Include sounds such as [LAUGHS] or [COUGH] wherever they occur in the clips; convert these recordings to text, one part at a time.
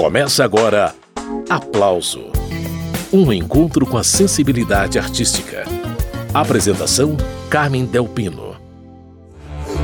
Começa agora Aplauso Um encontro com a sensibilidade artística. Apresentação: Carmen Delpino.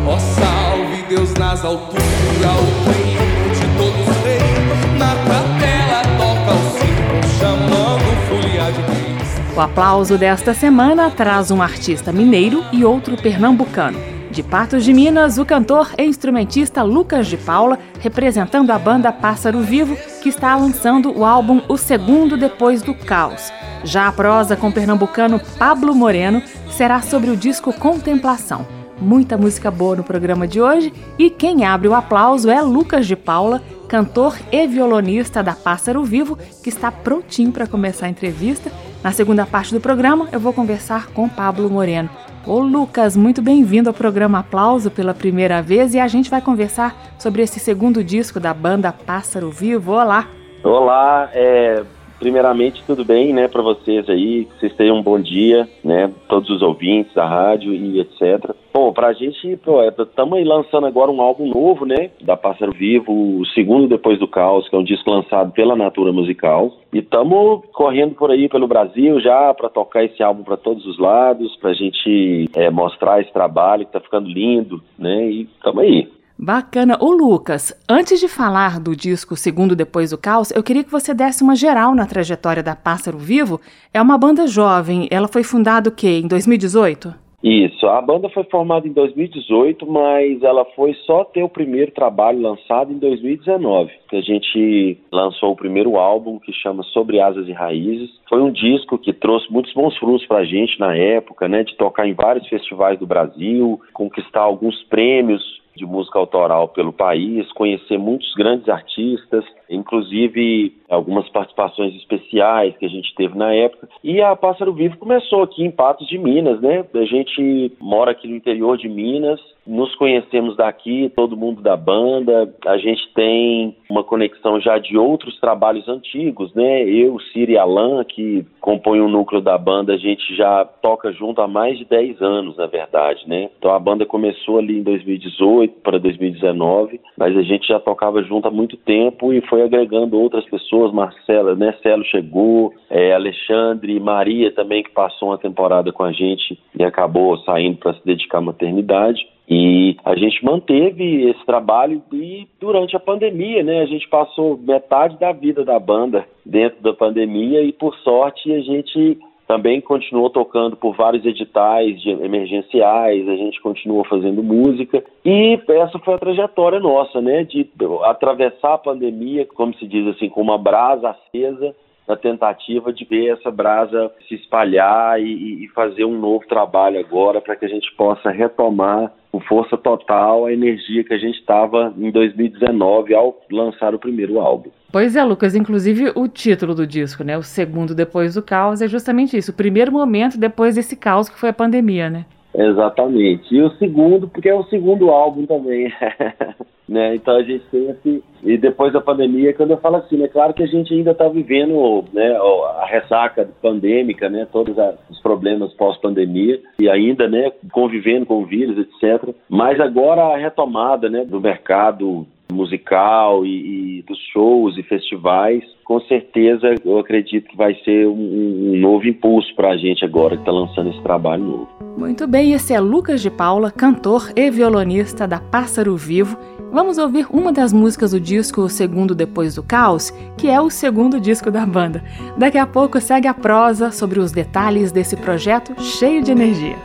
Ó oh, salve Deus nas alturas, o reino de todos vem. Na capela toca o sino, chamando folia de reis. O aplauso desta semana traz um artista mineiro e outro pernambucano. De Patos de Minas, o cantor e instrumentista Lucas de Paula, representando a banda Pássaro Vivo, que está lançando o álbum O Segundo Depois do Caos. Já a prosa com o pernambucano Pablo Moreno será sobre o disco Contemplação. Muita música boa no programa de hoje e quem abre o aplauso é Lucas de Paula, cantor e violonista da Pássaro Vivo, que está prontinho para começar a entrevista. Na segunda parte do programa, eu vou conversar com Pablo Moreno. Ô Lucas, muito bem-vindo ao programa Aplauso pela primeira vez e a gente vai conversar sobre esse segundo disco da banda Pássaro Vivo. Olá! Olá, é, primeiramente tudo bem, né, para vocês aí, que vocês tenham um bom dia, né, todos os ouvintes da rádio e etc. Bom, pra gente, pô, estamos é, aí lançando agora um álbum novo, né, da Pássaro Vivo, o segundo depois do Caos, que é um disco lançado pela Natura Musical, e estamos correndo por aí pelo Brasil já para tocar esse álbum para todos os lados, pra gente é, mostrar esse trabalho que tá ficando lindo, né, e estamos aí. Bacana. O Lucas, antes de falar do disco Segundo Depois do Caos, eu queria que você desse uma geral na trajetória da Pássaro Vivo. É uma banda jovem, ela foi fundada o quê? Em 2018? Isso, a banda foi formada em 2018, mas ela foi só ter o primeiro trabalho lançado em 2019, que a gente lançou o primeiro álbum que chama Sobre Asas e Raízes. Foi um disco que trouxe muitos bons frutos pra gente na época, né, de tocar em vários festivais do Brasil, conquistar alguns prêmios de música autoral pelo país, conhecer muitos grandes artistas, inclusive algumas participações especiais que a gente teve na época. E a Pássaro Vivo começou aqui em Patos de Minas, né? A gente mora aqui no interior de Minas, nos conhecemos daqui, todo mundo da banda. A gente tem uma conexão já de outros trabalhos antigos, né? Eu, Ciro e Alan, que compõem o núcleo da banda, a gente já toca junto há mais de 10 anos, na verdade, né? Então a banda começou ali em 2018 para 2019, mas a gente já tocava junto há muito tempo e foi agregando outras pessoas, Marcela, né? Celo chegou, é, Alexandre, Maria também, que passou uma temporada com a gente e acabou saindo para se dedicar à maternidade. E a gente manteve esse trabalho e durante a pandemia, né, a gente passou metade da vida da banda dentro da pandemia e por sorte a gente também continuou tocando por vários editais emergenciais, a gente continuou fazendo música. E essa foi a trajetória nossa, né, de atravessar a pandemia, como se diz assim, com uma brasa acesa na tentativa de ver essa brasa se espalhar e, e fazer um novo trabalho agora para que a gente possa retomar com força total a energia que a gente estava em 2019 ao lançar o primeiro álbum. Pois é, Lucas, inclusive o título do disco, né? O segundo depois do caos é justamente isso, o primeiro momento depois desse caos que foi a pandemia, né? Exatamente. E o segundo, porque é o segundo álbum também. [LAUGHS] né? Então a gente tem esse. E depois da pandemia, quando eu falo assim, é claro que a gente ainda está vivendo né, a ressaca pandêmica, né? Todos os problemas pós-pandemia, e ainda né, convivendo com o vírus, etc. Mas agora a retomada né, do mercado musical e, e, dos shows e festivais, com certeza eu acredito que vai ser um, um novo impulso para a gente agora que está lançando esse trabalho novo. Muito bem, esse é Lucas de Paula, cantor e violonista da Pássaro Vivo. Vamos ouvir uma das músicas do disco O Segundo Depois do Caos, que é o segundo disco da banda. Daqui a pouco segue a prosa sobre os detalhes desse projeto cheio de energia.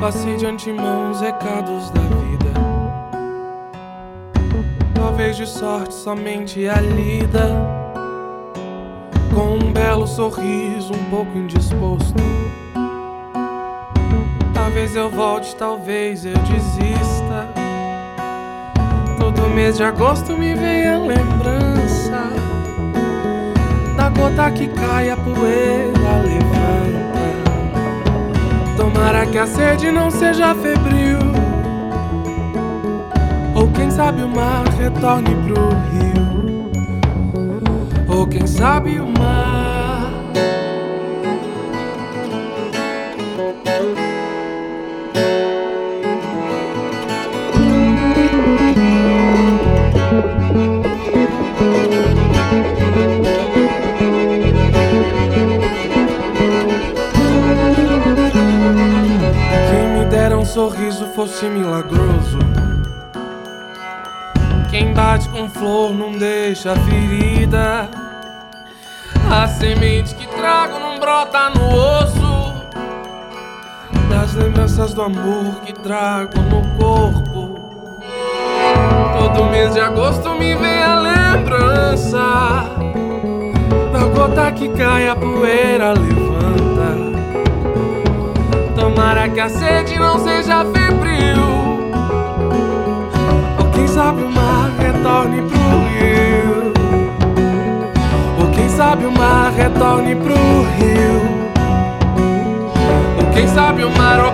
Passei de antemão os recados da vida Talvez de sorte somente a lida. Com um belo sorriso, um pouco indisposto. Talvez eu volte, talvez eu desista. Todo mês de agosto me vem a lembrança da gota que cai, a poeira levanta. Tomara que a sede não seja febril. Ou quem sabe o mar retorne pro rio. Ou quem sabe o mar. Quem me dera um sorriso fosse milagroso. Quem bate com flor não deixa ferida. A semente que trago não brota no osso. Das lembranças do amor que trago no corpo. Todo mês de agosto me vem a lembrança da gota que cai, a poeira levanta. Tomara que a sede não seja febril. Ou quem sabe o mar retorne pro rio. Ou quem sabe o mar retorne pro rio. Ou quem sabe o mar,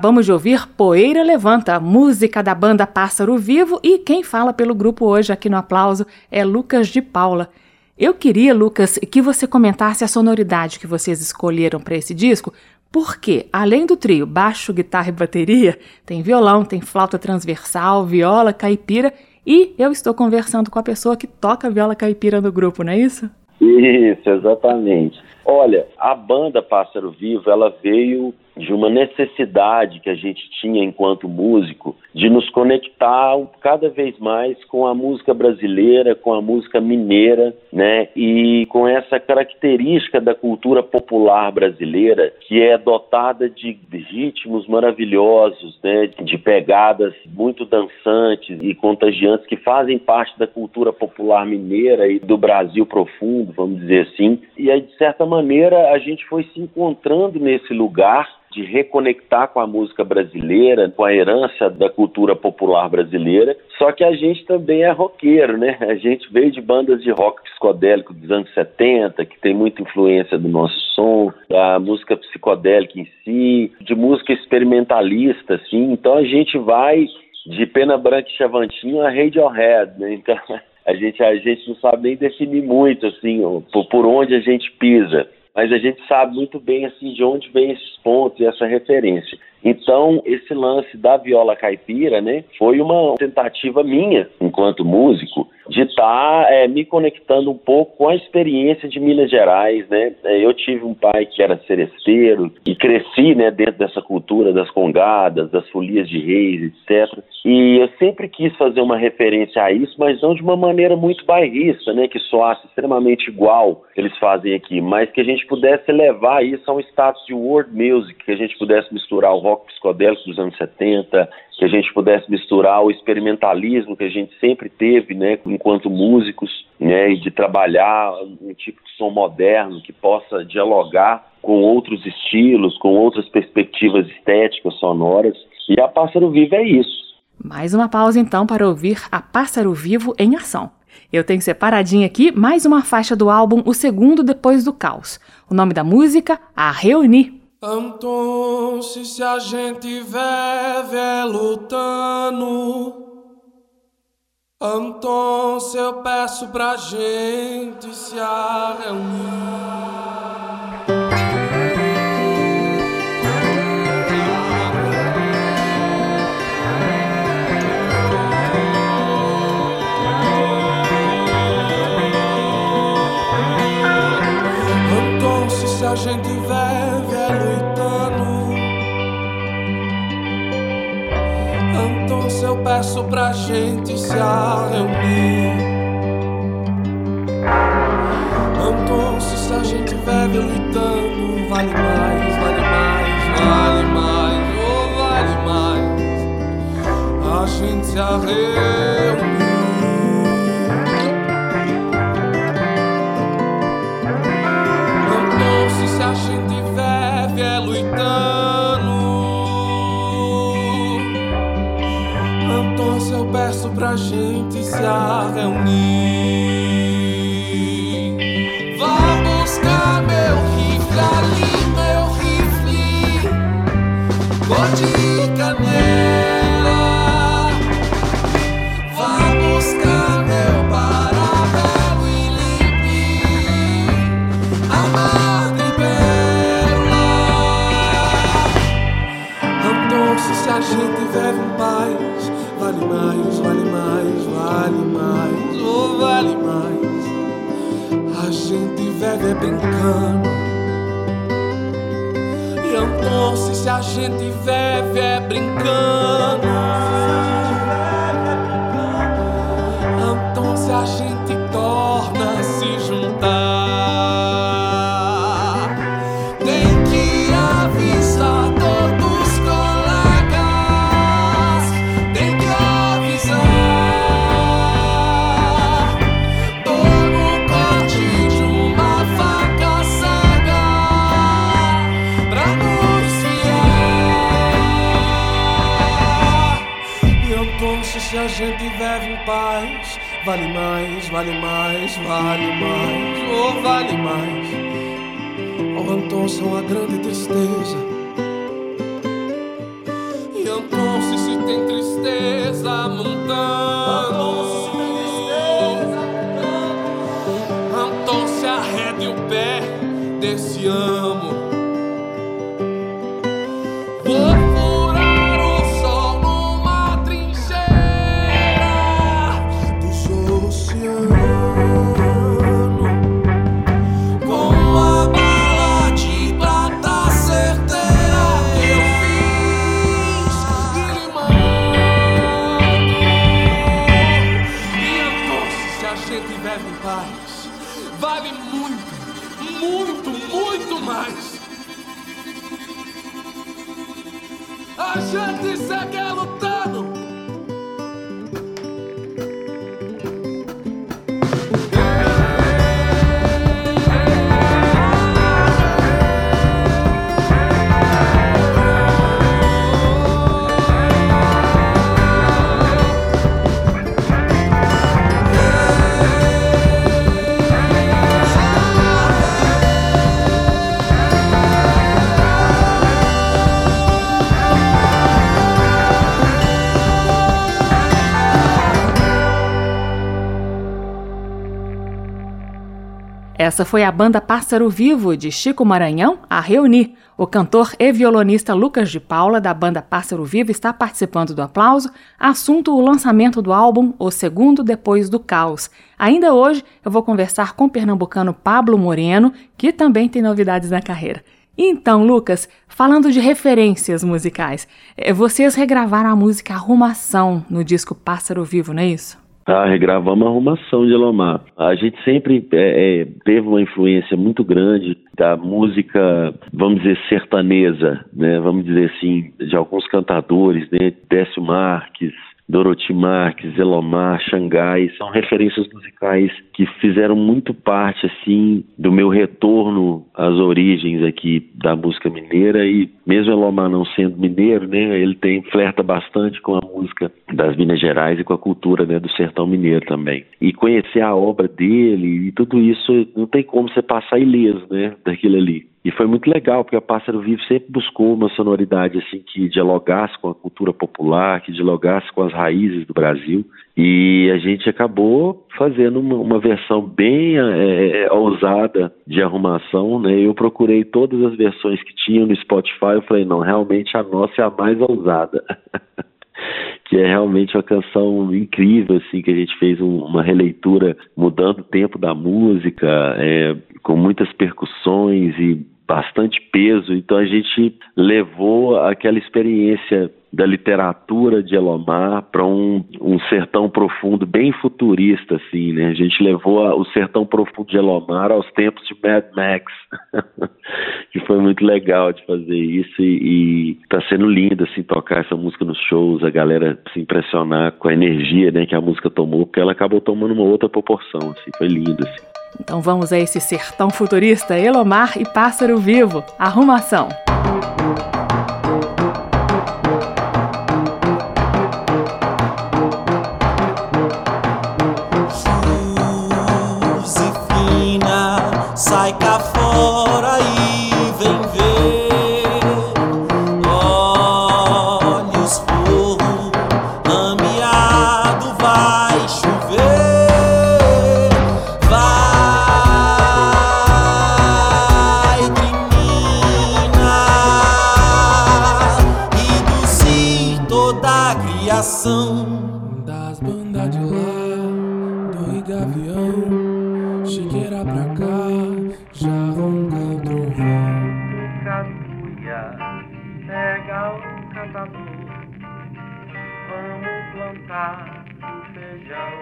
Acabamos de ouvir Poeira Levanta, música da banda Pássaro Vivo, e quem fala pelo grupo hoje aqui no aplauso é Lucas de Paula. Eu queria, Lucas, que você comentasse a sonoridade que vocês escolheram para esse disco, porque, além do trio baixo, guitarra e bateria, tem violão, tem flauta transversal, viola, caipira e eu estou conversando com a pessoa que toca viola caipira no grupo, não é isso? Isso, exatamente. Olha, a banda Pássaro Vivo, ela veio de uma necessidade que a gente tinha enquanto músico de nos conectar cada vez mais com a música brasileira, com a música mineira, né? E com essa característica da cultura popular brasileira que é dotada de ritmos maravilhosos, né? De pegadas muito dançantes e contagiantes que fazem parte da cultura popular mineira e do Brasil profundo, vamos dizer assim. E aí, de certa maneira, a gente foi se encontrando nesse lugar de reconectar com a música brasileira, com a herança da cultura popular brasileira. Só que a gente também é roqueiro, né? A gente veio de bandas de rock psicodélico dos anos 70, que tem muita influência do nosso som, da música psicodélica em si, de música experimentalista, assim. Então a gente vai de Pena Branca e Chavantinho a Radiohead, né? Então [LAUGHS] a gente, a gente não sabe nem definir muito, assim, por, onde a gente pisa mas a gente sabe muito bem assim de onde vem esses pontos e essa referência. Então, esse lance da viola caipira, né, foi uma tentativa minha, enquanto músico, de estar tá, é, me conectando um pouco com a experiência de Minas Gerais, né? É, eu tive um pai que era seresteiro e cresci, né, dentro dessa cultura das congadas, das folias de reis, etc. E eu sempre quis fazer uma referência a isso, mas não de uma maneira muito bairrista, né, que soasse extremamente igual eles fazem aqui, mas que a gente pudesse levar isso a um status de world music, que a gente pudesse misturar o rock psicodélico dos anos 70, que a gente pudesse misturar o experimentalismo que a gente sempre teve, né, enquanto músicos, né, e de trabalhar um tipo de som moderno que possa dialogar com outros estilos, com outras perspectivas estéticas, sonoras. E a Pássaro Vivo é isso. Mais uma pausa então para ouvir a Pássaro Vivo em ação. Eu tenho separadinho aqui mais uma faixa do álbum O Segundo Depois do Caos. O nome da música, A Reunir. Então, se a gente vier lutando, então se eu peço pra gente se reunir. se a gente eu peço pra gente se reunir. Então, se a gente vive lutando, vale mais, vale mais, vale mais, oh, vale mais. A gente se reunir. Gente se reunir. Vive brincando doce se a gente vive é brincando. Vale mais, vale mais, vale mais, oh, vale mais. Oh, então são a grande tristeza. Essa foi a banda Pássaro Vivo de Chico Maranhão a reunir. O cantor e violonista Lucas de Paula, da banda Pássaro Vivo, está participando do aplauso. Assunto: o lançamento do álbum O Segundo Depois do Caos. Ainda hoje eu vou conversar com o pernambucano Pablo Moreno, que também tem novidades na carreira. Então, Lucas, falando de referências musicais, eh, vocês regravaram a música Arrumação no disco Pássaro Vivo, não é isso? Tá, regravamos a arrumação de Elomar. A gente sempre é, é, teve uma influência muito grande da música, vamos dizer, sertanesa, né? Vamos dizer assim, de alguns cantadores, né? Décio Marques, Dorothy Marques, Elomar, Xangai, são referências musicais que fizeram muito parte, assim, do meu retorno às origens aqui da música mineira e mesmo Elomar não sendo mineiro, né, ele tem, flerta bastante com a música das Minas Gerais e com a cultura, né, do sertão mineiro também. E conhecer a obra dele e tudo isso, não tem como você passar ileso, né, daquilo ali. E foi muito legal, porque a Pássaro Vivo sempre buscou uma sonoridade assim que dialogasse com a cultura popular, que dialogasse com as raízes do Brasil. E a gente acabou fazendo uma, uma versão bem é, é ousada de arrumação, né? Eu procurei todas as versões que tinham no Spotify, eu falei, não, realmente a nossa é a mais ousada. [LAUGHS] que é realmente uma canção incrível, assim, que a gente fez um, uma releitura mudando o tempo da música, é, com muitas percussões e bastante peso, então a gente levou aquela experiência da literatura de Elomar para um, um sertão profundo bem futurista, assim, né? A gente levou a, o sertão profundo de Elomar aos tempos de Mad Max, [LAUGHS] que foi muito legal de fazer isso e, está sendo lindo, assim, tocar essa música nos shows, a galera se impressionar com a energia, né, que a música tomou, porque ela acabou tomando uma outra proporção, assim, foi lindo, assim. Então vamos a esse sertão futurista, Elomar e Pássaro Vivo, Arrumação. das bandas de lá, do Rio Gavião, Chiqueira pra cá, já ronca o trovão. Casuia, pega o catador, vamos plantar o feijão.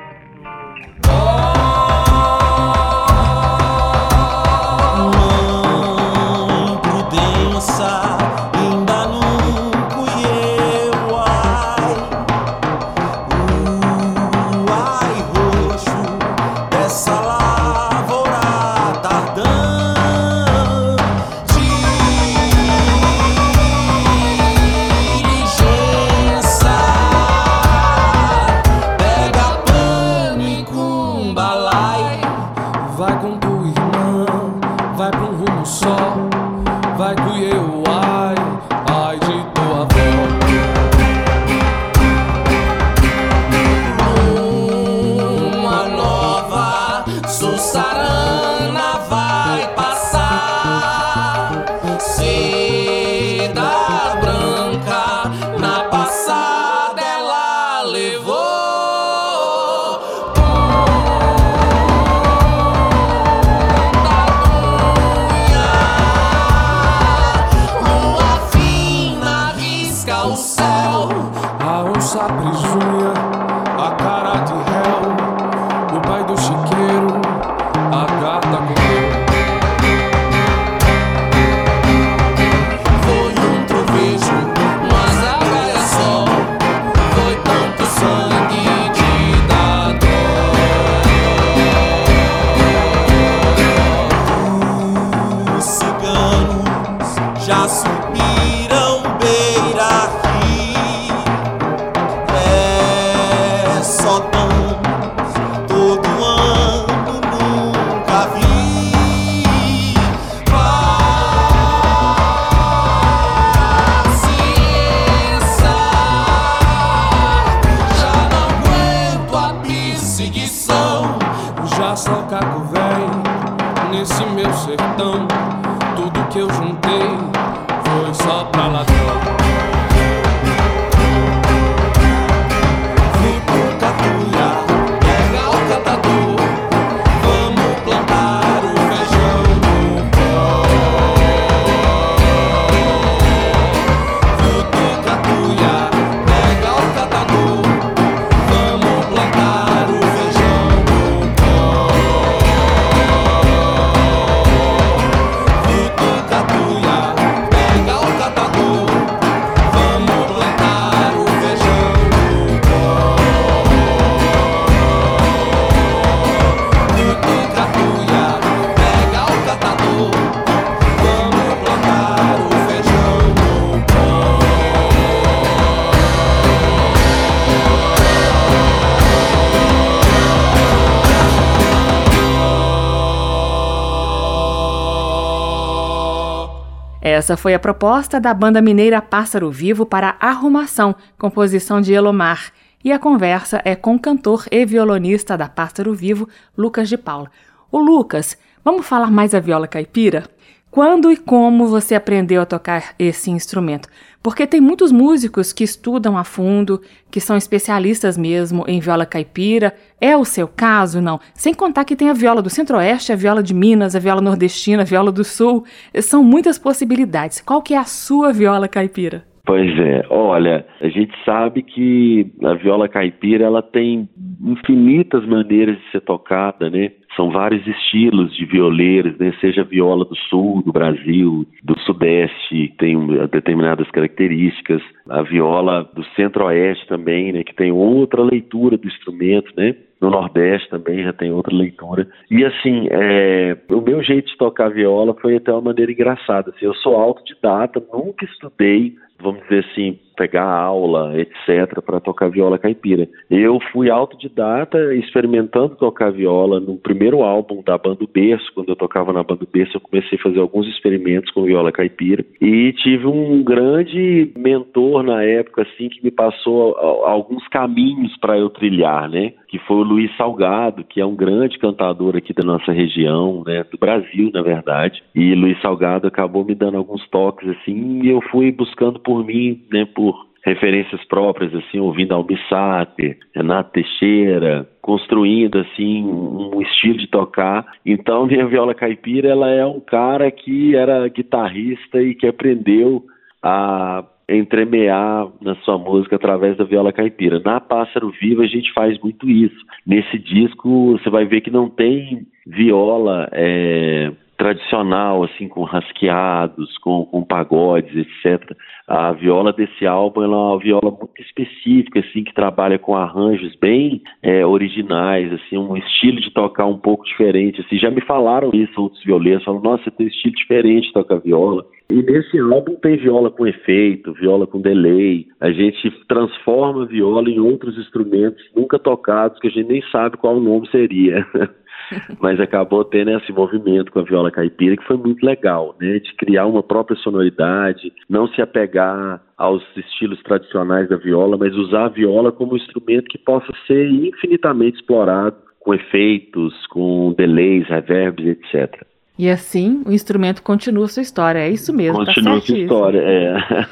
Essa foi a proposta da banda mineira Pássaro Vivo para Arrumação, composição de Elomar. E a conversa é com o cantor e violonista da Pássaro Vivo, Lucas de Paula. O Lucas, vamos falar mais a viola caipira? Quando e como você aprendeu a tocar esse instrumento? Porque tem muitos músicos que estudam a fundo, que são especialistas mesmo em viola caipira. É o seu caso, não? Sem contar que tem a viola do Centro-Oeste, a viola de Minas, a viola nordestina, a viola do Sul. São muitas possibilidades. Qual que é a sua viola caipira? Pois é, olha, a gente sabe que a viola caipira ela tem infinitas maneiras de ser tocada, né? São vários estilos de violeiros, né? Seja viola do sul do Brasil, do sudeste, tem determinadas características, a viola do centro-oeste também, né? Que tem outra leitura do instrumento, né? No Nordeste também já tem outra leitura. E assim, é, o meu jeito de tocar viola foi até uma maneira engraçada. Assim, eu sou autodidata, nunca estudei vamos dizer assim, pegar aula, etc., para tocar viola caipira. Eu fui autodidata, experimentando tocar viola no primeiro álbum da Banda Berço. Quando eu tocava na Banda Berço, eu comecei a fazer alguns experimentos com viola caipira. E tive um grande mentor na época, assim, que me passou alguns caminhos para eu trilhar, né? Que foi o Luiz Salgado, que é um grande cantador aqui da nossa região, né? Do Brasil, na verdade. E Luiz Salgado acabou me dando alguns toques, assim, e eu fui buscando por mim, né? Por referências próprias, assim, ouvindo Almir Sater, Renato Teixeira, construindo, assim, um estilo de tocar. Então, [LAUGHS] minha viola caipira, ela é um cara que era guitarrista e que aprendeu a entremear na sua música através da viola caipira. Na Pássaro Vivo a gente faz muito isso. Nesse disco você vai ver que não tem viola é, tradicional, assim, com rasqueados, com, com pagodes, etc. A viola desse álbum é uma viola muito específica, assim, que trabalha com arranjos bem é, originais, assim, um estilo de tocar um pouco diferente. Assim, já me falaram isso outros violeiros, falaram, nossa, você tem um estilo diferente de tocar viola. E nesse álbum tem viola com efeito, viola com delay. A gente transforma a viola em outros instrumentos nunca tocados que a gente nem sabe qual o nome seria. [LAUGHS] [LAUGHS] mas acabou tendo esse movimento com a viola caipira que foi muito legal, né? De criar uma própria sonoridade, não se apegar aos estilos tradicionais da viola, mas usar a viola como um instrumento que possa ser infinitamente explorado com efeitos, com delays, reverbs, etc. E assim, o instrumento continua sua história, é isso mesmo. Tá continua tá sua história, é.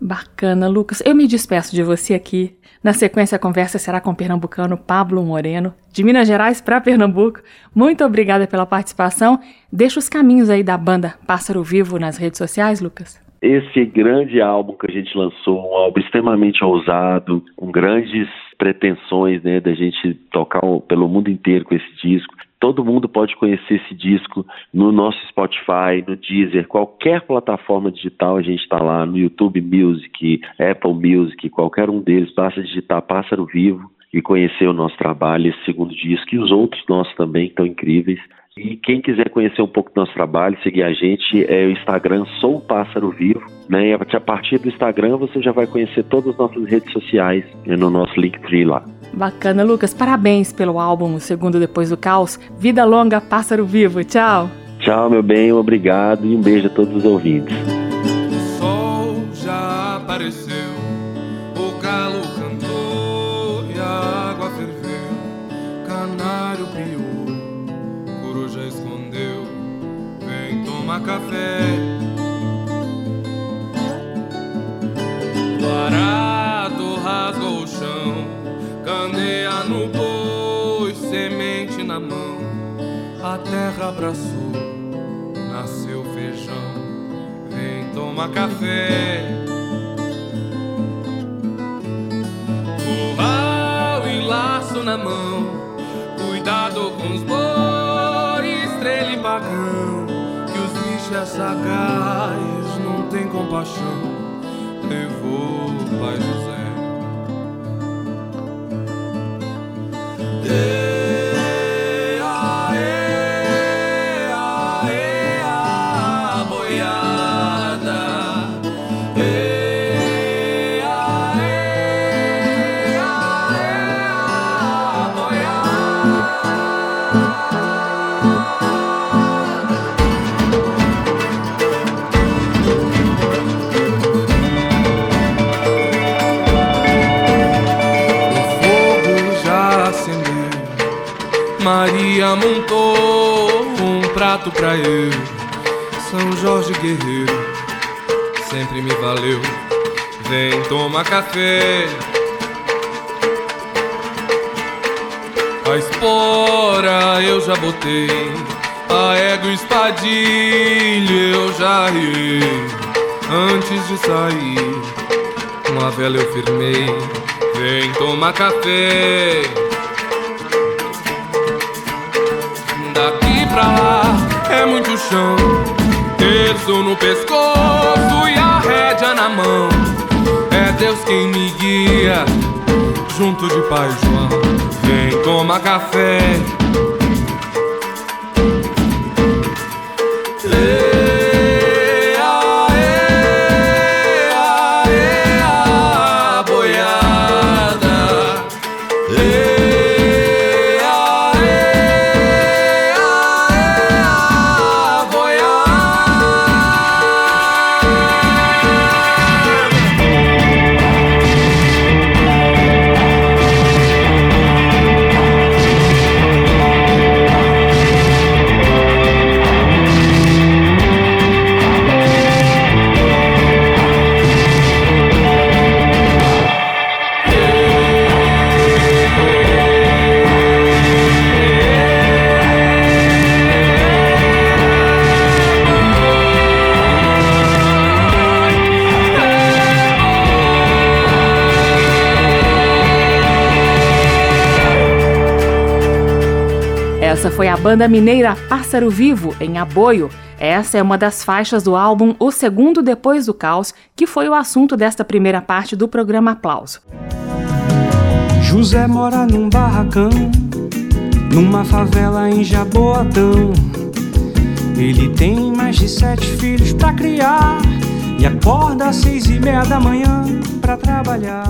Bacana, Lucas. Eu me despeço de você aqui. Na sequência, a conversa será com o pernambucano Pablo Moreno, de Minas Gerais para Pernambuco. Muito obrigada pela participação. Deixa os caminhos aí da banda Pássaro Vivo nas redes sociais, Lucas. Esse grande álbum que a gente lançou, um álbum extremamente ousado, com grandes pretensões, né, da gente tocar pelo mundo inteiro com esse disco. Todo mundo pode conhecer esse disco no nosso Spotify, no Deezer, qualquer plataforma digital a gente está lá, no YouTube Music, Apple Music, qualquer um deles, basta digitar Pássaro Vivo e conhecer o nosso trabalho, esse segundo disco e os outros nossos também, estão incríveis. E quem quiser conhecer um pouco do nosso trabalho, seguir a gente, é o Instagram Sou Pássaro Vivo. Né? E a partir do Instagram você já vai conhecer todas as nossas redes sociais né, no nosso Linktree lá. Bacana, Lucas. Parabéns pelo álbum O Segundo Depois do Caos. Vida longa, Pássaro Vivo. Tchau. Tchau, meu bem. Obrigado e um beijo a todos os ouvintes. O sol já apareceu, vem tomar café. O arado rasgou o chão, candeia no boi, semente na mão, a terra abraçou, nasceu feijão, vem tomar café. Curral e laço na mão, cuidado com os bois, estrela e pagão, que é sagaz, não tem compaixão, levou o pai José. Prato pra eu. São Jorge Guerreiro sempre me valeu. Vem, toma café. A espora eu já botei, a égua espadilha eu já riei. Antes de sair, uma vela eu firmei. Vem, toma café. Daqui pra lá é muito chão, terço no pescoço e a rédea na mão. É Deus quem me guia, junto de Pai João. Vem, toma café. Banda mineira Pássaro Vivo, em Aboio. Essa é uma das faixas do álbum O Segundo Depois do Caos, que foi o assunto desta primeira parte do programa Aplauso. José mora num barracão, numa favela em Jaboatão. Ele tem mais de sete filhos pra criar e acorda às seis e meia da manhã pra trabalhar.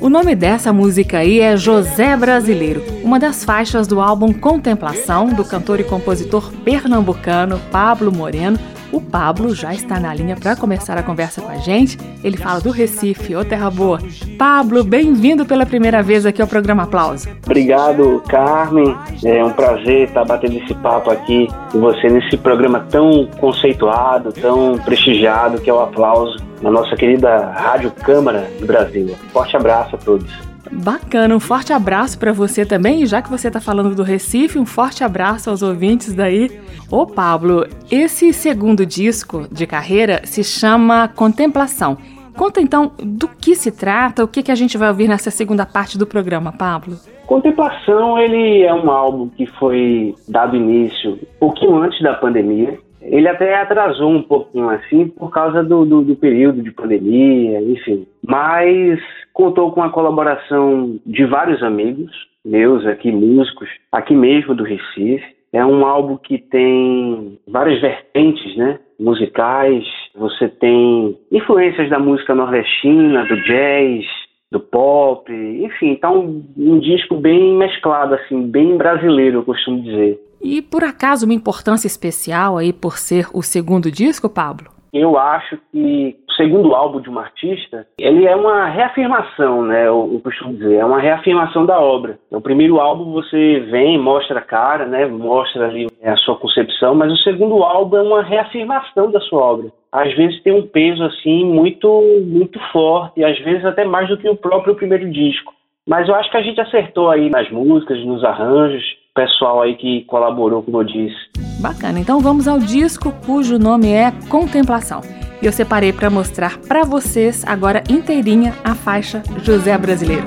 O nome dessa música aí é José Brasileiro, uma das faixas do álbum Contemplação, do cantor e compositor pernambucano Pablo Moreno. O Pablo já está na linha para começar a conversa com a gente. Ele fala do Recife, ô Terra Boa. Pablo, bem-vindo pela primeira vez aqui ao programa Aplauso. Obrigado, Carmen. É um prazer estar batendo esse papo aqui com você nesse programa tão conceituado, tão prestigiado que é o Aplauso na nossa querida Rádio Câmara do Brasil. Forte abraço a todos. Bacana, um forte abraço para você também. Já que você está falando do Recife, um forte abraço aos ouvintes daí. Ô Pablo, esse segundo disco de carreira se chama Contemplação. Conta então do que se trata, o que, que a gente vai ouvir nessa segunda parte do programa, Pablo. Contemplação, ele é um álbum que foi dado início um pouquinho antes da pandemia. Ele até atrasou um pouquinho assim por causa do, do, do período de pandemia, enfim. Mas contou com a colaboração de vários amigos meus aqui, músicos, aqui mesmo do Recife. É um álbum que tem várias vertentes, né? Musicais. Você tem influências da música nordestina, do jazz, do pop, enfim, tá um, um disco bem mesclado, assim, bem brasileiro, eu costumo dizer. E por acaso uma importância especial aí por ser o segundo disco, Pablo? Eu acho que o segundo álbum de um artista, ele é uma reafirmação, né? Eu, eu costumo dizer, é uma reafirmação da obra. O primeiro álbum você vem, mostra a cara, né? Mostra ali a sua concepção, mas o segundo álbum é uma reafirmação da sua obra. Às vezes tem um peso assim muito muito forte, às vezes até mais do que o próprio primeiro disco. Mas eu acho que a gente acertou aí nas músicas, nos arranjos, pessoal aí que colaborou, como eu disse. Bacana, então vamos ao disco cujo nome é Contemplação. E eu separei para mostrar para vocês agora inteirinha a faixa José Brasileiro.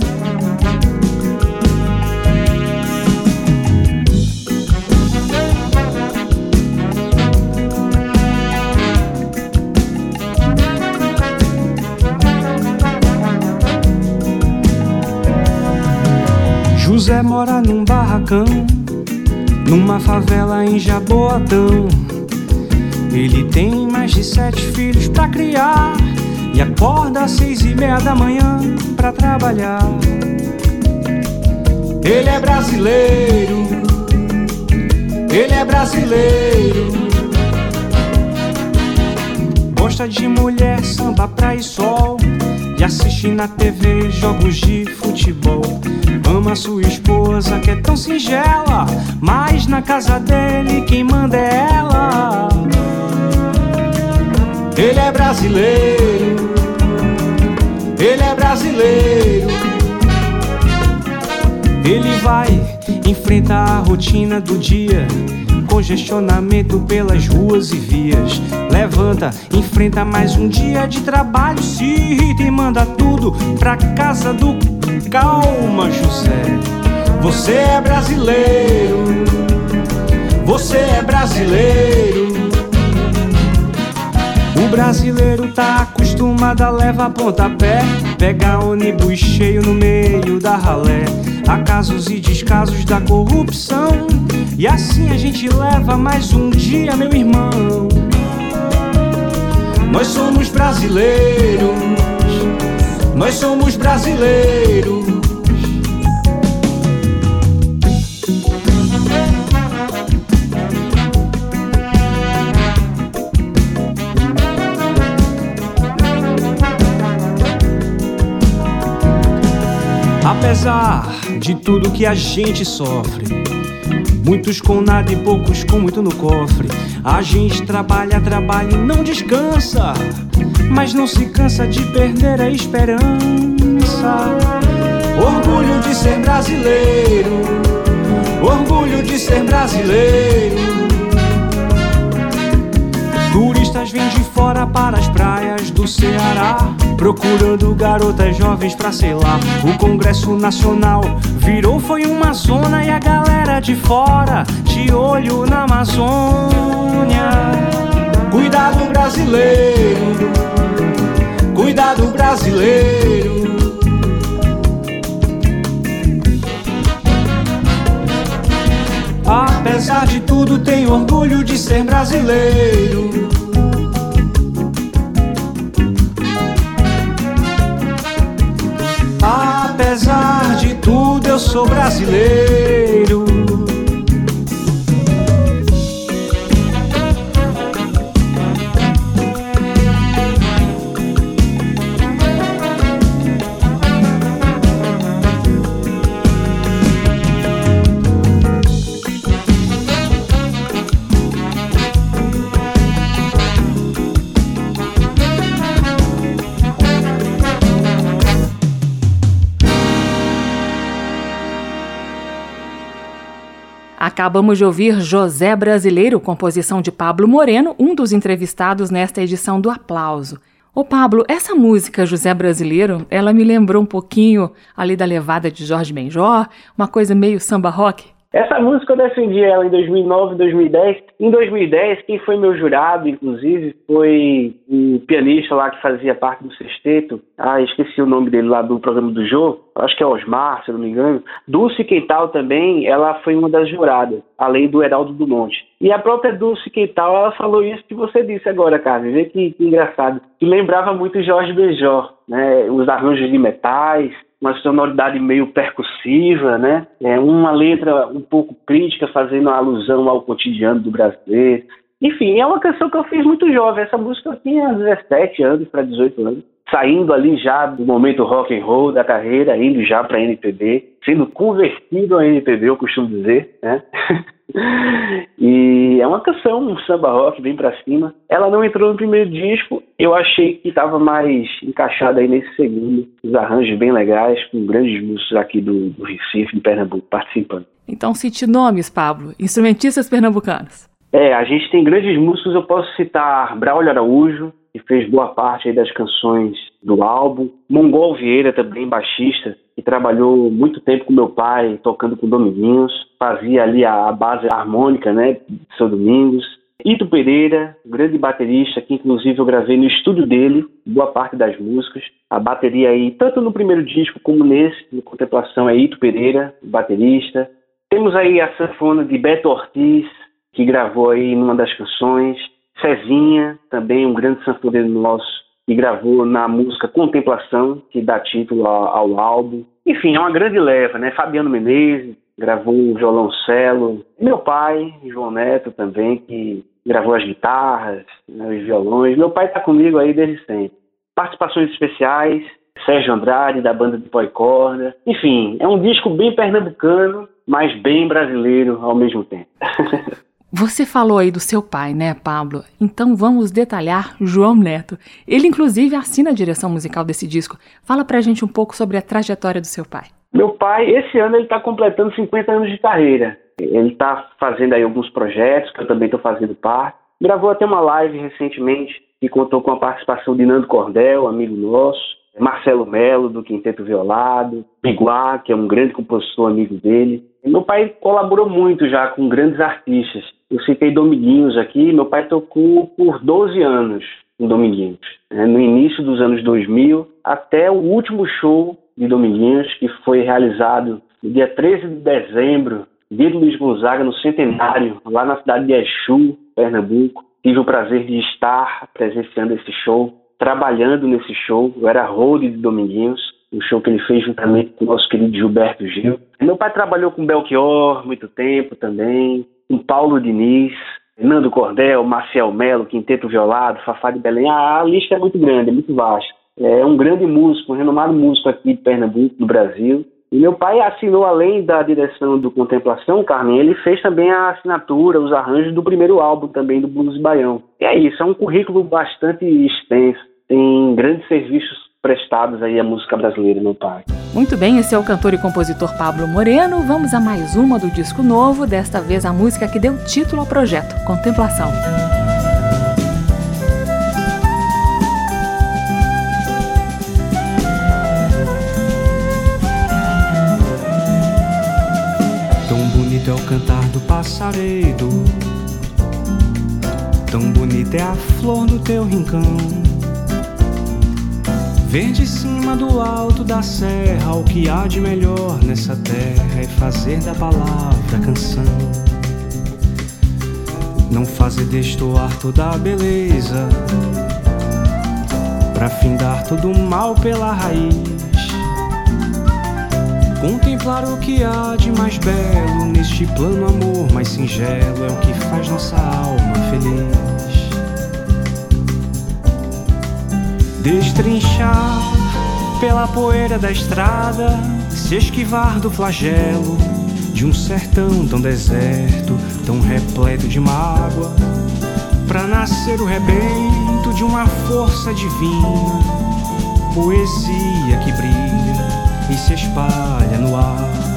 José mora num barracão, numa favela em Jaboatão. Ele tem mais de sete filhos pra criar e acorda às seis e meia da manhã pra trabalhar. Ele é brasileiro, ele é brasileiro. Gosta de mulher, samba, praia e sol. E assiste na TV jogos de futebol. Ama sua esposa que é tão singela, mas na casa dele quem manda é ela. Ele é brasileiro, ele é brasileiro. Ele vai enfrentar a rotina do dia Congestionamento pelas ruas e vias. Levanta, enfrenta mais um dia de trabalho. Se irrita e manda tudo pra casa do. Calma, José. Você é brasileiro. Você é brasileiro. O brasileiro tá acostumado a levar pontapé. Pega ônibus cheio no meio da ralé. Há casos e descasos da corrupção. E assim a gente leva mais um dia, meu irmão. Nós somos brasileiros. Nós somos brasileiros. Apesar de tudo que a gente sofre, muitos com nada e poucos com muito no cofre. A gente trabalha, trabalha e não descansa, mas não se cansa de perder a esperança. Orgulho de ser brasileiro, orgulho de ser brasileiro. Turistas vêm de fora para as praias do Ceará, procurando garotas jovens pra selar. O Congresso Nacional virou foi uma zona e a galera de fora de olho na Amazônia. Cuidado brasileiro, cuidado brasileiro. Apesar de tudo, tenho orgulho de ser brasileiro. Eu sou brasileiro. Acabamos de ouvir José Brasileiro, composição de Pablo Moreno, um dos entrevistados nesta edição do Aplauso. Ô Pablo, essa música José Brasileiro, ela me lembrou um pouquinho ali da levada de Jorge Benjor, uma coisa meio samba rock. Essa música eu defendi ela em 2009, 2010. Em 2010, quem foi meu jurado, inclusive, foi um pianista lá que fazia parte do sexteto. Ah, esqueci o nome dele lá do programa do Jô. Acho que é Osmar, se eu não me engano. Dulce Queital também, ela foi uma das juradas, além do Heraldo do Monte. E a própria Dulce Queital, ela falou isso que você disse agora, Carlos. Vê que, que engraçado. Que lembrava muito Jorge Benjor, né? Os arranjos de metais, uma sonoridade meio percussiva, né? É uma letra um pouco crítica, fazendo alusão ao cotidiano do brasileiro. Enfim, é uma canção que eu fiz muito jovem. Essa música eu tinha 17 anos para 18 anos, saindo ali já do momento rock and roll da carreira, indo já para NPB, sendo convertido a NPB, eu costumo dizer, né? [LAUGHS] e é uma canção, um samba rock bem para cima. Ela não entrou no primeiro disco, eu achei que estava mais encaixada aí nesse segundo. Os arranjos bem legais, com grandes músicos aqui do, do Recife, de Pernambuco, participando. Então cite nomes, Pablo, instrumentistas pernambucanos. É, a gente tem grandes músicos, eu posso citar Braulio Araújo, que fez boa parte das canções do álbum. Mongol Vieira, também baixista, que trabalhou muito tempo com meu pai, tocando com Dominguinhos, fazia ali a, base harmônica, né, de São Domingos. Ito Pereira, grande baterista, que inclusive eu gravei no estúdio dele, boa parte das músicas. A bateria aí, tanto no primeiro disco como nesse, no Contemplação, é Ito Pereira, baterista. Temos aí a sanfona de Beto Ortiz, que gravou aí numa das canções. Cezinha, também um grande sanfoneiro nosso, que gravou na música Contemplação, que dá título ao, ao álbum. Enfim, é uma grande leva, né? Fabiano Menezes gravou o violoncelo. Meu pai, João Neto também, que gravou as guitarras, né, os violões. Meu pai está comigo aí desde sempre. Participações especiais, Sérgio Andrade, da banda de Pó e Corda. Enfim, é um disco bem pernambucano, mas bem brasileiro ao mesmo tempo. [LAUGHS] Você falou aí do seu pai, né, Pablo? Então vamos detalhar João Neto. Ele, inclusive, assina a direção musical desse disco. Fala pra gente um pouco sobre a trajetória do seu pai. Meu pai, esse ano ele está completando 50 anos de carreira. Ele está fazendo aí alguns projetos que eu também estou fazendo parte. Gravou até uma live recentemente que contou com a participação de Nando Cordel, amigo nosso, Marcelo Melo, do Quinteto Violado, Biguá, que é um grande compositor amigo dele. Meu pai colaborou muito já com grandes artistas. Eu citei Dominguinhos aqui, meu pai tocou por 12 anos em Dominguinhos. Né? No início dos anos 2000, até o último show de Dominguinhos, que foi realizado no dia 13 de dezembro, dia de Luiz Gonzaga, no centenário, lá na cidade de Exu, Pernambuco. Tive o prazer de estar presenciando esse show, trabalhando nesse show. Eu era road de Dominguinhos, um show que ele fez juntamente com o nosso querido Gilberto Gil. Meu pai trabalhou com Belchior muito tempo também, com Paulo Diniz, Nando Cordel, Marcel Melo, Quinteto Violado, Fafá de Belém. a lista é muito grande, é muito vasta. É um grande músico, um renomado músico aqui de Pernambuco, do Brasil. E meu pai assinou, além da direção do Contemplação, Carmen, ele fez também a assinatura, os arranjos do primeiro álbum também do Blues Baião. E é isso, é um currículo bastante extenso, tem grandes serviços prestados aí à música brasileira, meu pai. Muito bem, esse é o cantor e compositor Pablo Moreno. Vamos a mais uma do disco novo, desta vez a música que deu título ao projeto, Contemplação. bonito é o cantar do passaredo. Tão bonita é a flor do teu rincão. Vem de cima do alto da serra o que há de melhor nessa terra é fazer da palavra canção. Não fazer destoar toda a beleza, pra findar todo o mal pela raiz Contemplar o que há de mais belo neste plano amor mais singelo é o que faz nossa alma feliz. Destrinchar pela poeira da estrada, se esquivar do flagelo de um sertão tão deserto, tão repleto de mágoa, para nascer o rebento de uma força divina, poesia que brilha e se espalha no ar.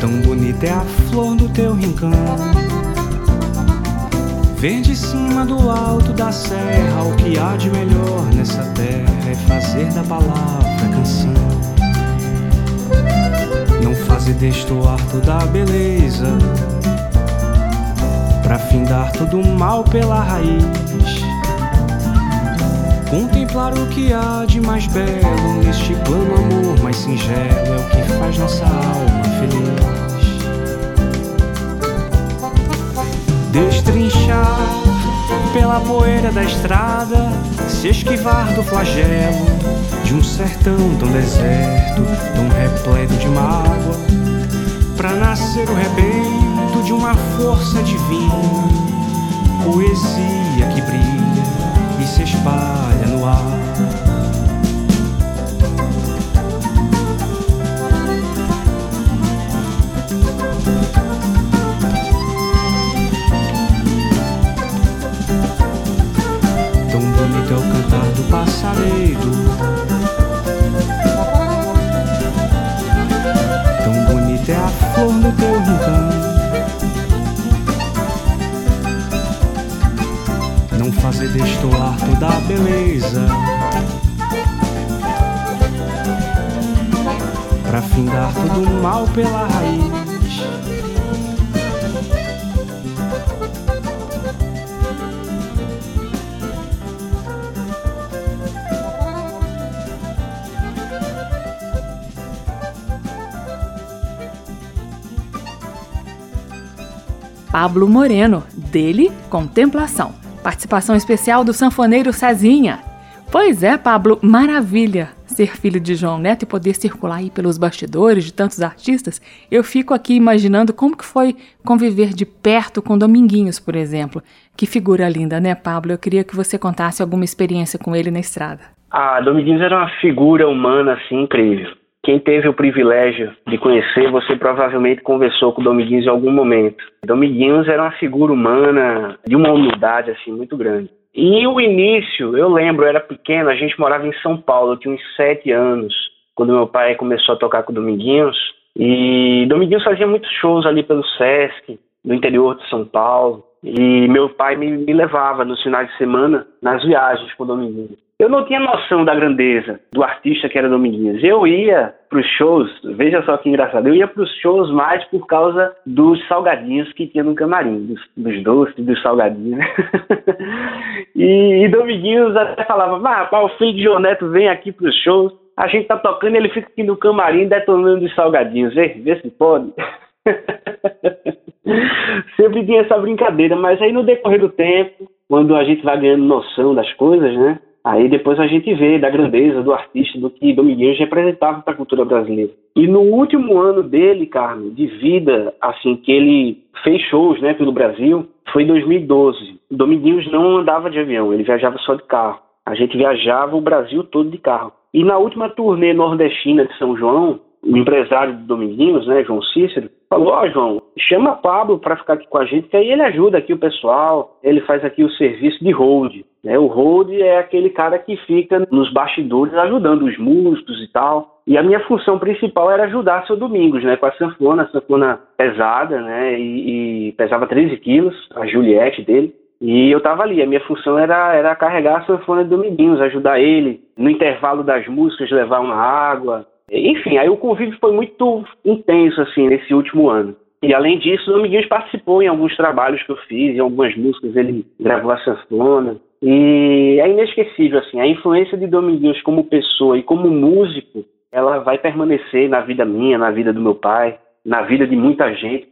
Tão bonita é a flor do teu rincão. Vem de cima do alto da serra o que há de melhor nessa terra é fazer da palavra canção. Não fazer destoar toda a beleza, pra findar todo o mal pela raiz. Contemplar o que há de mais belo neste plano amor mais singelo é o que faz nossa alma feliz. destrinchar pela poeira da estrada, se esquivar do flagelo de um sertão tão deserto, tão repleto de mágoa, para nascer o rebento de uma força divina, poesia passaredo. Tão bonita é a flor no teu rincão. Não fazer destoar toda a beleza. Pra findar todo o mal pela raiz. Pablo Moreno, dele Contemplação. Participação especial do sanfoneiro Cezinha. Pois é, Pablo, maravilha ser filho de João Neto e poder circular aí pelos bastidores de tantos artistas. Eu fico aqui imaginando como que foi conviver de perto com Dominguinhos, por exemplo. Que figura linda, né, Pablo? Eu queria que você contasse alguma experiência com ele na estrada. Ah, Dominguinhos era uma figura humana assim incrível. Quem teve o privilégio de conhecer, você provavelmente conversou com Dominguinhos em algum momento. Dominguinhos era uma figura humana de uma humildade assim muito grande. E o início, eu lembro, eu era pequeno, a gente morava em São Paulo, eu tinha uns sete anos, quando meu pai começou a tocar com Dominguinhos. E Dominguinhos fazia muitos shows ali pelo Sesc, no interior de São Paulo. E meu pai me, me levava nos finais de semana nas viagens com Dominguinhos. Eu não tinha noção da grandeza do artista que era Dominguinhos. Eu ia para os shows, veja só que engraçado, eu ia para os shows mais por causa dos salgadinhos que tinha no camarim, dos, dos doces, dos salgadinhos. [LAUGHS] e, e Dominguinhos até falava, ah, o filho de João Neto vem aqui para os shows, a gente tá tocando ele fica aqui no camarim detonando os salgadinhos, vê, vê se pode. [LAUGHS] Sempre tinha essa brincadeira, mas aí no decorrer do tempo, quando a gente vai ganhando noção das coisas, né? Aí depois a gente vê da grandeza do artista, do que Dominguinhos representava para a cultura brasileira. E no último ano dele, Carmen, de vida, assim, que ele fez shows né, pelo Brasil, foi em 2012. Dominguinhos não andava de avião, ele viajava só de carro. A gente viajava o Brasil todo de carro. E na última turnê nordestina de São João, o empresário do Dominguinhos, né, João Cícero, falou: Ó, oh, João, chama Pablo para ficar aqui com a gente, que aí ele ajuda aqui o pessoal, ele faz aqui o serviço de hold. Né? O hold é aquele cara que fica nos bastidores ajudando os músicos e tal. E a minha função principal era ajudar seu Domingos, né, com a sanfona, a sanfona pesada, né, e, e pesava 13 quilos, a Juliette dele. E eu estava ali, a minha função era, era carregar a sanfona de Dominguinhos, ajudar ele, no intervalo das músicas, levar uma água, enfim, aí o convívio foi muito intenso, assim, nesse último ano. E além disso, o Dominguinhos participou em alguns trabalhos que eu fiz, em algumas músicas ele gravou a sanfona. E é inesquecível, assim, a influência de Dominguinhos como pessoa e como músico, ela vai permanecer na vida minha, na vida do meu pai, na vida de muita gente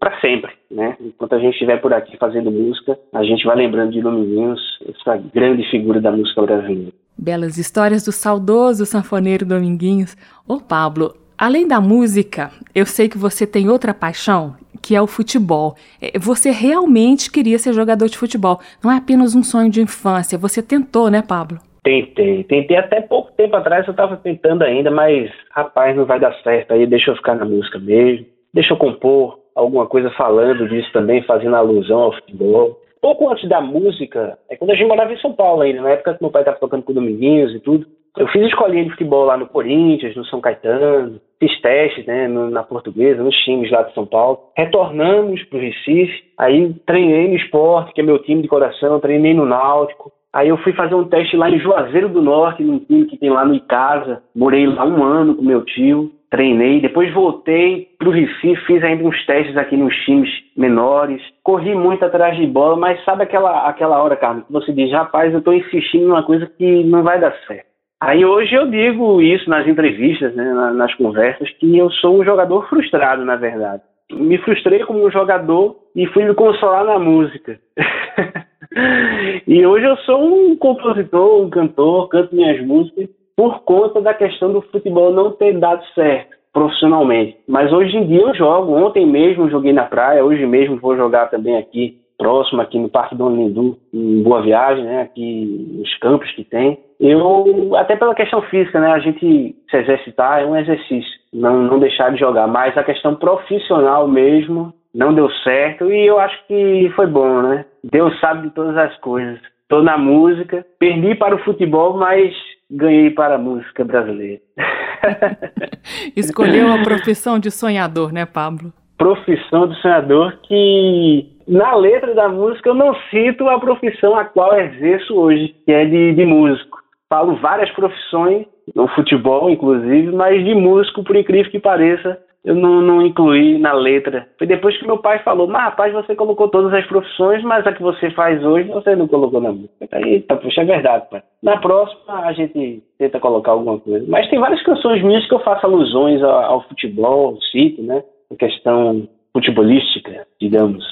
para sempre, né? Enquanto a gente estiver por aqui fazendo música, a gente vai lembrando de Dominguinhos, essa grande figura da música brasileira. Belas histórias do saudoso sanfoneiro Dominguinhos. Ô Pablo, além da música, eu sei que você tem outra paixão, que é o futebol. É, você realmente queria ser jogador de futebol. Não é apenas um sonho de infância. Você tentou, né, Pablo? Tentei. Tentei até pouco tempo atrás, eu estava tentando ainda, mas, rapaz, não vai dar certo aí. Deixa eu ficar na música mesmo. Deixa eu compor alguma coisa falando disso também, fazendo alusão ao futebol pouco antes da música, é quando a gente morava em São Paulo ainda, na época que meu pai estava tocando com Dominguinhos e tudo. Eu fiz escolinha de futebol lá no Corinthians, no São Caetano, fiz testes né, na portuguesa, nos times lá de São Paulo. Retornamos para o Recife, aí treinei no esporte, que é meu time de coração, treinei no Náutico. Aí eu fui fazer um teste lá em Juazeiro do Norte, num time que tem lá no Icasa. Morei lá um ano com meu tio treinei, depois voltei para o Recife, fiz ainda uns testes aqui nos times menores, corri muito atrás de bola, mas sabe aquela, aquela hora, Carlos, que você diz, rapaz, eu estou insistindo em uma coisa que não vai dar certo. Aí hoje eu digo isso nas entrevistas, né, nas conversas, que eu sou um jogador frustrado, na verdade. Me frustrei como um jogador e fui me consolar na música. [LAUGHS] e hoje eu sou um compositor, um cantor, canto minhas músicas por conta da questão do futebol não ter dado certo profissionalmente. Mas hoje em dia eu jogo. Ontem mesmo joguei na praia, hoje mesmo vou jogar também aqui próximo, aqui no Parque Dom Lindu, em Boa Viagem, né? Aqui nos campos que tem. Eu, até pela questão física, né? A gente se exercitar é um exercício, não, não deixar de jogar. Mas a questão profissional mesmo não deu certo e eu acho que foi bom, né? Deus sabe de todas as coisas. Estou na música, perdi para o futebol, mas ganhei para a música brasileira. [LAUGHS] Escolheu a profissão de sonhador, né, Pablo? Profissão de sonhador que na letra da música eu não cito a profissão a qual exerço hoje, que é de, de músico. Falo várias profissões, no futebol inclusive, mas de músico, por incrível que pareça, eu não, não incluí na letra. Foi depois que meu pai falou, mas rapaz, você colocou todas as profissões, mas a que você faz hoje você não colocou na música. Eita, puxa, é verdade, pai. Na próxima a gente tenta colocar alguma coisa. Mas tem várias canções minhas que eu faço alusões ao, ao futebol, ao sítio, né? A questão futebolística, digamos.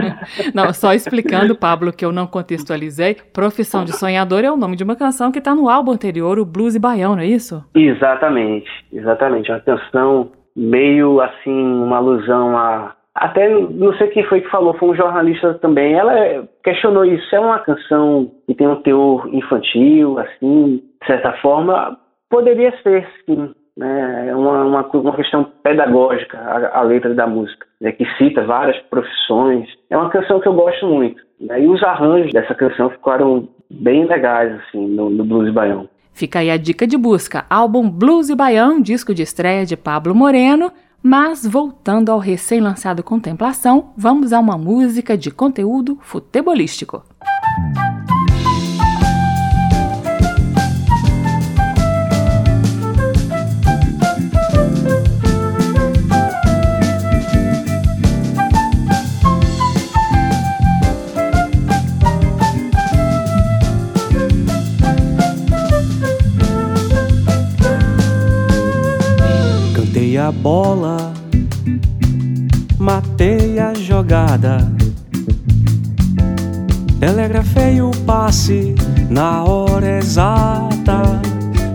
[LAUGHS] Não, só explicando, Pablo, que eu não contextualizei. Profissão de Sonhador é o nome de uma canção que está no álbum anterior, o Blues e Baião, não é isso? Exatamente, exatamente. Uma canção meio assim, uma alusão a. Até não sei quem foi que falou, foi um jornalista também. Ela questionou isso. É uma canção que tem um teor infantil, assim, de certa forma. Poderia ser, sim né, é uma, uma, uma questão pedagógica, a, a, letra da música, né, que cita várias profissões. É uma canção que eu gosto muito. Né, e os arranjos dessa canção ficaram bem legais assim no, no Blues Baião. Fica aí a dica de busca: álbum Blues e Baião, disco de estreia de Pablo Moreno. Mas voltando ao recém-lançado Contemplação, vamos a uma música de conteúdo futebolístico. A bola, matei a jogada. Telegrafei o passe na hora exata.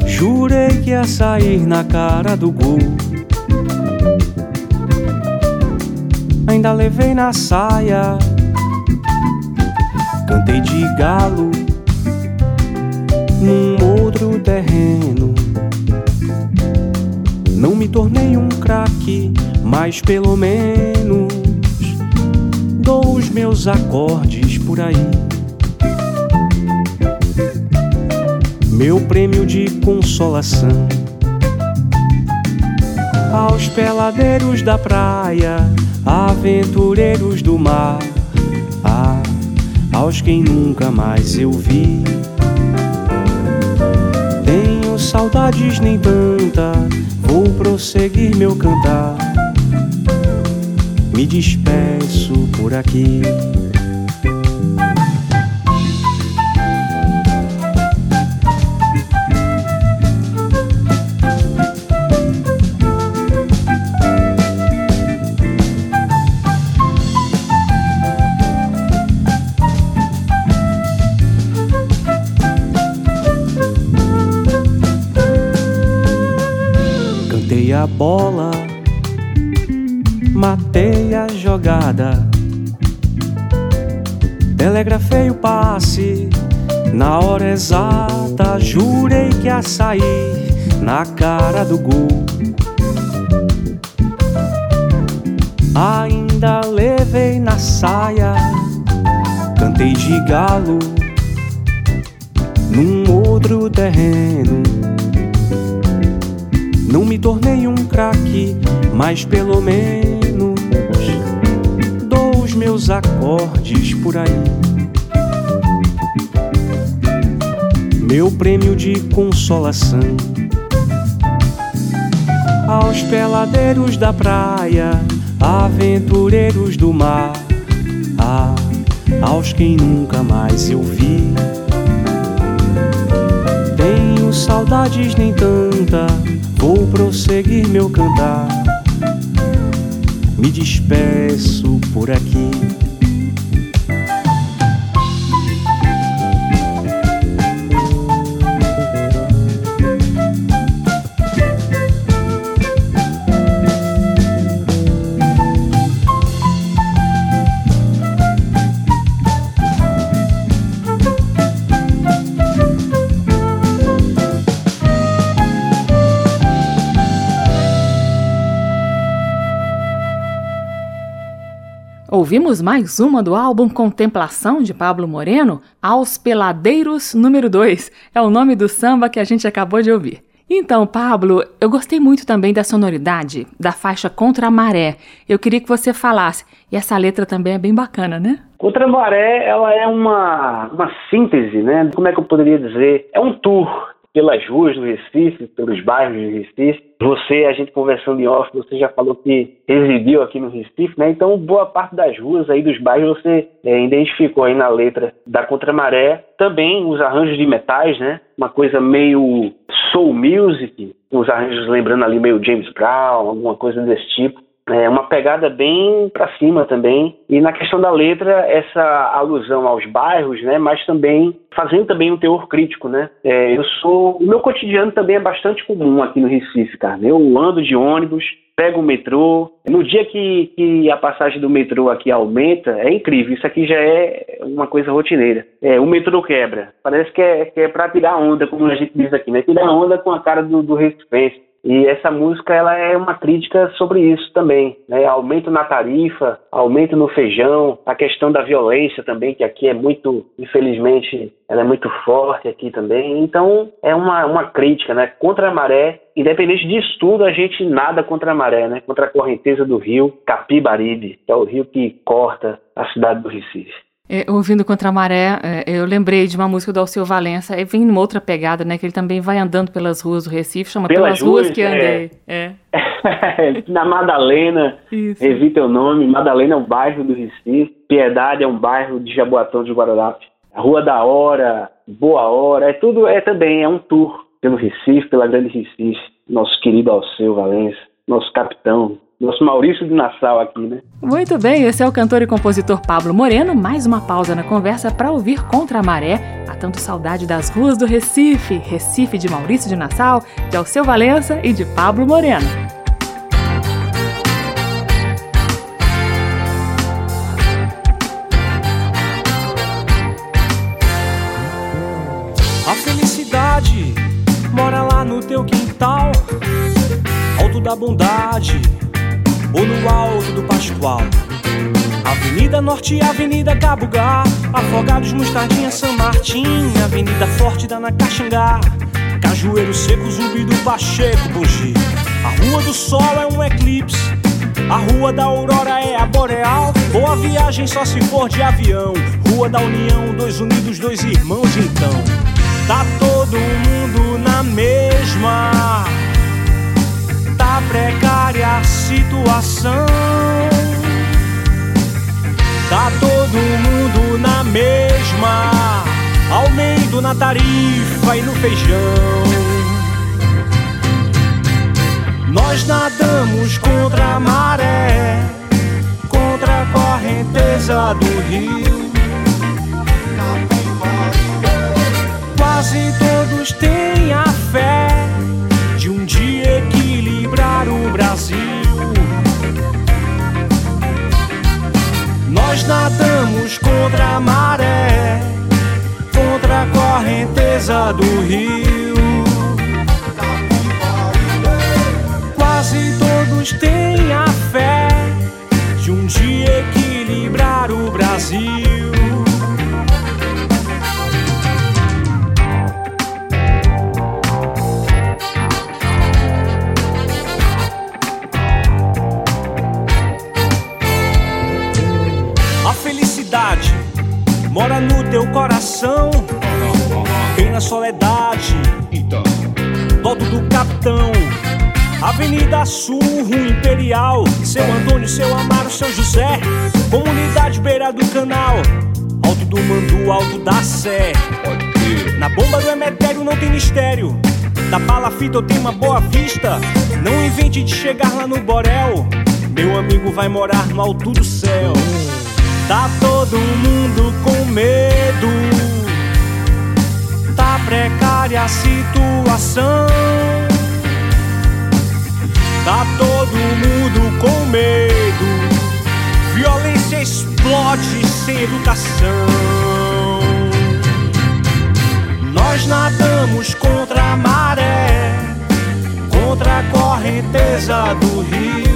Jurei que ia sair na cara do gol. Ainda levei na saia, cantei de galo num outro terreno. Não me tornei um craque, mas pelo menos dou os meus acordes por aí. Meu prêmio de consolação aos peladeiros da praia, aventureiros do mar, ah, aos quem nunca mais eu vi. Tenho saudades nem tanta Vou prosseguir meu cantar. Me despeço por aqui. Bola, matei a jogada, telegrafei o passe na hora exata, jurei que ia sair na cara do gol. Ainda levei na saia, cantei de galo num outro terreno não me tornei um craque, mas pelo menos dou os meus acordes por aí. Meu prêmio de consolação aos peladeiros da praia, aventureiros do mar, ah, aos quem nunca mais eu vi. Tenho saudades nem tanta Vou prosseguir meu cantar. Me despeço por aqui. Ouvimos mais uma do álbum Contemplação de Pablo Moreno, Aos Peladeiros número 2. É o nome do samba que a gente acabou de ouvir. Então, Pablo, eu gostei muito também da sonoridade da faixa Contra a Maré. Eu queria que você falasse. E essa letra também é bem bacana, né? Contra a Maré, ela é uma, uma síntese, né? Como é que eu poderia dizer? É um tour pelas ruas do Recife, pelos bairros do Recife. Você, a gente conversando em off, você já falou que residiu aqui no Recife, né? Então, boa parte das ruas aí dos bairros você é, identificou aí na letra da Contramaré. Também os arranjos de metais, né? Uma coisa meio soul music, os arranjos lembrando ali meio James Brown, alguma coisa desse tipo. É uma pegada bem para cima também. E na questão da letra, essa alusão aos bairros, né? Mas também fazendo também um teor crítico, né? É, eu sou, o meu cotidiano também é bastante comum aqui no Recife, cara. Eu ando de ônibus, pego o metrô. No dia que, que a passagem do metrô aqui aumenta, é incrível. Isso aqui já é uma coisa rotineira. É, o metrô quebra. Parece que é, que é para tirar onda, como a gente diz aqui, né? Tirar onda com a cara do, do Recife. E essa música ela é uma crítica sobre isso também, né? Aumento na tarifa, aumento no feijão, a questão da violência também, que aqui é muito, infelizmente, ela é muito forte aqui também. Então é uma, uma crítica, né? Contra a maré, independente disso tudo, a gente nada contra a maré, né? Contra a correnteza do rio Capibaribe, que é o rio que corta a cidade do Recife. É, ouvindo Contra a Maré, é, eu lembrei de uma música do Alceu Valença, e vem numa outra pegada, né? Que ele também vai andando pelas ruas do Recife, chama Pelas, pelas Ruas, que Andei. É. é. [LAUGHS] Na Madalena, revi teu nome, Madalena é um bairro do Recife, Piedade é um bairro de Jaboatão de Guararapes, Rua da Hora, Boa Hora, é tudo, é também, é um tour pelo Recife, pela Grande Recife, nosso querido Alceu Valença, nosso capitão, nosso Maurício de Nassau aqui, né? Muito bem, esse é o cantor e compositor Pablo Moreno. Mais uma pausa na conversa para ouvir Contra a Maré. Há tanto saudade das ruas do Recife. Recife de Maurício de Nassau, de Alceu Valença e de Pablo Moreno. A felicidade mora lá no teu quintal, alto da bondade ou no alto do Pascoal. Avenida Norte Avenida Cabugá, Afogados, Mostardinha, São Martim, Avenida Forte da Nacaxangá, Cajueiro Seco, Zumbi do Pacheco, Bugi. A Rua do Sol é um eclipse, a Rua da Aurora é a Boreal, Boa viagem só se for de avião, Rua da União, dois unidos, dois irmãos então. Tá todo mundo na mesma da precária situação. Tá todo mundo na mesma, aumento na tarifa e no feijão. Nós nadamos contra a maré, contra a correnteza do rio. Quase todos têm a fé Brasil. Nós nadamos contra a maré, contra a correnteza do rio. Quase todos têm a fé de um dia equilibrar o Brasil. Mora no teu coração, bem na soledade, do alto do capitão. Avenida Sul, Rua Imperial, seu Antônio, seu Amaro, seu José, comunidade beira do canal, alto do Mandu, alto da Sé. Na bomba do Emetério não tem mistério, da palafita eu tenho uma boa vista. Não invente de chegar lá no Borel, meu amigo vai morar no alto do céu. Tá todo mundo com medo, tá precária a situação. Tá todo mundo com medo, violência explode sem educação. Nós nadamos contra a maré, contra a correnteza do rio.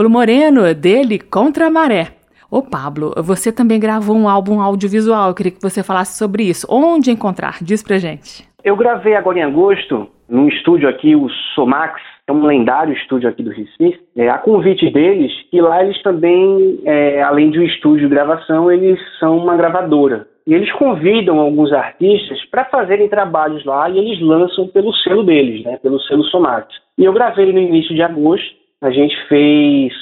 Pablo Moreno, dele Contra a Maré. Ô Pablo, você também gravou um álbum audiovisual, eu queria que você falasse sobre isso. Onde encontrar? Diz pra gente. Eu gravei agora em agosto, num estúdio aqui, o Somax, é um lendário estúdio aqui do Recife, é, a convite deles, e lá eles também, é, além de um estúdio de gravação, eles são uma gravadora. E eles convidam alguns artistas para fazerem trabalhos lá e eles lançam pelo selo deles, né, pelo selo Somax. E eu gravei no início de agosto, a gente fez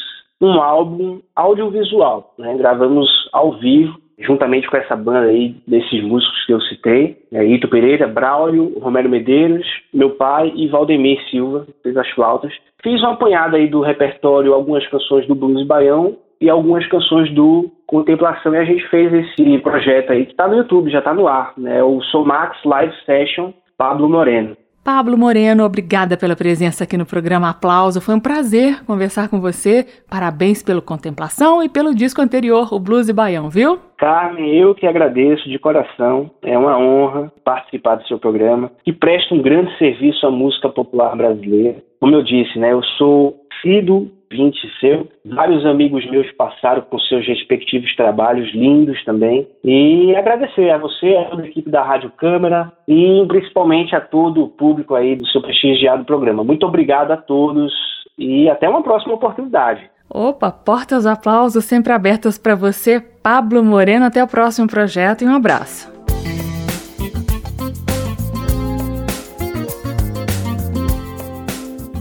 um álbum audiovisual, né, gravamos ao vivo, juntamente com essa banda aí, desses músicos que eu citei, é, Ito Pereira, Braulio, Romero Medeiros, meu pai e Valdemir Silva, fez as flautas. Fiz uma apanhada aí do repertório, algumas canções do blues baião e algumas canções do Contemplação e a gente fez esse projeto aí que está no YouTube, já está no ar, né? O Somax Live Session Pablo Moreno. Pablo Moreno, obrigada pela presença aqui no programa Aplauso. Foi um prazer conversar com você. Parabéns pelo Contemplação e pelo disco anterior, o Blues e Baião, viu? Carmen, eu que agradeço de coração. É uma honra participar do seu programa, que presta um grande serviço à música popular brasileira. Como eu disse, né, eu sou sido 20 seu. Vários amigos meus passaram com seus respectivos trabalhos lindos também. E agradecer a você, a toda a equipe da Rádio Câmara e principalmente a todo o público aí do seu prestigiado programa. Muito obrigado a todos e até uma próxima oportunidade. Opa, portas aplausos sempre abertas para você, Pablo Moreno. Até o próximo projeto e um abraço.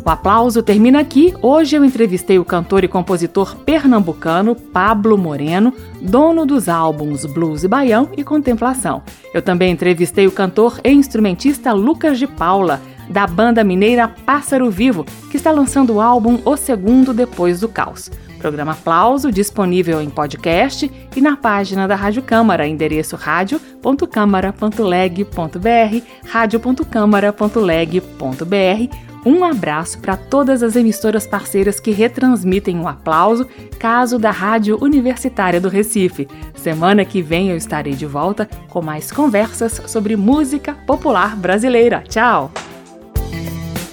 O aplauso termina aqui. Hoje eu entrevistei o cantor e compositor pernambucano Pablo Moreno, dono dos álbuns Blues e Baião e Contemplação. Eu também entrevistei o cantor e instrumentista Lucas de Paula, da banda mineira Pássaro Vivo, que está lançando o álbum O Segundo Depois do Caos. Programa Aplauso disponível em podcast e na página da Rádio Câmara, endereço rádio.câmara.leg.br, rádio.câmara.leg.br um abraço para todas as emissoras parceiras que retransmitem o um aplauso, caso da Rádio Universitária do Recife. Semana que vem eu estarei de volta com mais conversas sobre música popular brasileira. Tchau!